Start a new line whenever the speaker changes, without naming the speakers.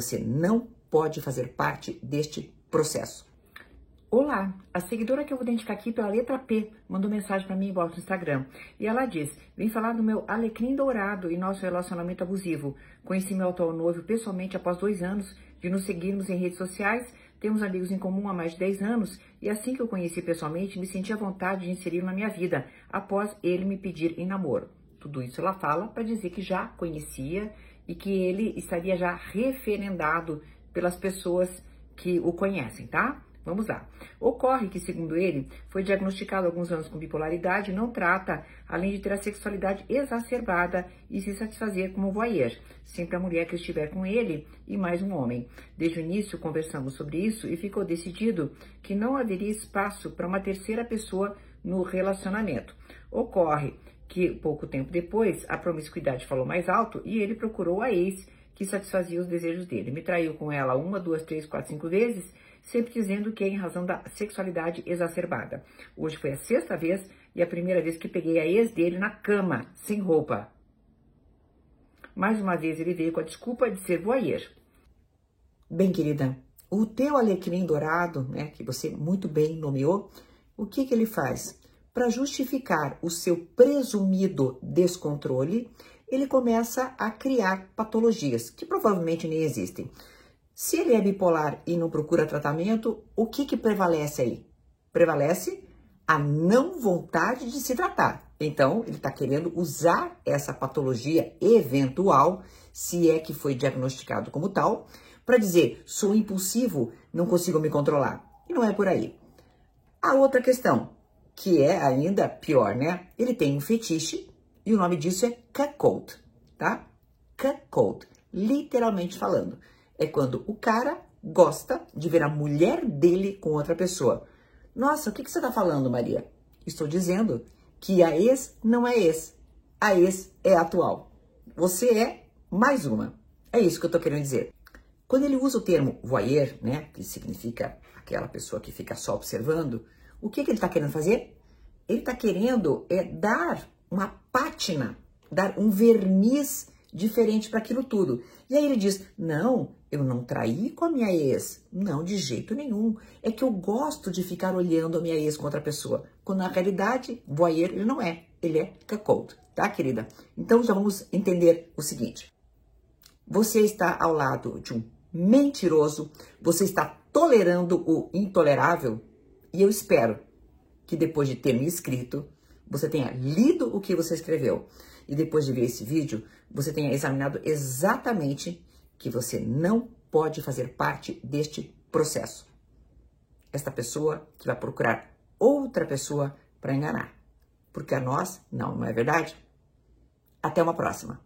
Você não pode fazer parte deste processo.
Olá, a seguidora que eu vou identificar aqui pela letra P mandou mensagem para mim em volta no Instagram. E ela diz: Vim falar do meu alecrim dourado e nosso relacionamento abusivo. Conheci meu atual noivo pessoalmente após dois anos de nos seguirmos em redes sociais. Temos amigos em comum há mais de 10 anos e assim que eu conheci pessoalmente, me senti à vontade de inserir na minha vida após ele me pedir em namoro. Tudo isso ela fala para dizer que já conhecia e que ele estaria já referendado pelas pessoas que o conhecem, tá? Vamos lá. Ocorre que, segundo ele, foi diagnosticado alguns anos com bipolaridade, não trata, além de ter a sexualidade exacerbada e se satisfazer como voyeur, sempre a mulher que estiver com ele e mais um homem. Desde o início conversamos sobre isso e ficou decidido que não haveria espaço para uma terceira pessoa no relacionamento. Ocorre que, pouco tempo depois, a promiscuidade falou mais alto e ele procurou a ex que satisfazia os desejos dele. Me traiu com ela uma, duas, três, quatro, cinco vezes sempre dizendo que é em razão da sexualidade exacerbada. Hoje foi a sexta vez e a primeira vez que peguei a ex dele na cama, sem roupa. Mais uma vez ele veio com a desculpa de ser voyeur.
Bem, querida, o teu alecrim dourado, né, que você muito bem nomeou, o que, que ele faz? Para justificar o seu presumido descontrole, ele começa a criar patologias que provavelmente nem existem. Se ele é bipolar e não procura tratamento, o que, que prevalece aí? Prevalece a não vontade de se tratar. Então, ele está querendo usar essa patologia eventual, se é que foi diagnosticado como tal, para dizer: sou impulsivo, não consigo me controlar. E não é por aí. A outra questão, que é ainda pior, né? Ele tem um fetiche e o nome disso é cuckold, tá? Cuckold, literalmente falando é quando o cara gosta de ver a mulher dele com outra pessoa. Nossa, o que, que você está falando, Maria? Estou dizendo que a ex não é ex. A ex é atual. Você é mais uma. É isso que eu estou querendo dizer. Quando ele usa o termo voyeur, né, que significa aquela pessoa que fica só observando, o que, que ele está querendo fazer? Ele está querendo é dar uma pátina, dar um verniz diferente para aquilo tudo. E aí ele diz: Não, eu não traí com a minha ex. Não, de jeito nenhum. É que eu gosto de ficar olhando a minha ex com outra pessoa. Quando na realidade, voyeur ele não é. Ele é cuckold, tá, querida? Então já vamos entender o seguinte. Você está ao lado de um mentiroso, você está tolerando o intolerável, e eu espero que depois de ter me escrito, você tenha lido o que você escreveu e depois de ver esse vídeo, você tenha examinado exatamente que você não pode fazer parte deste processo. Esta pessoa que vai procurar outra pessoa para enganar. Porque a nós, não, não é verdade? Até uma próxima.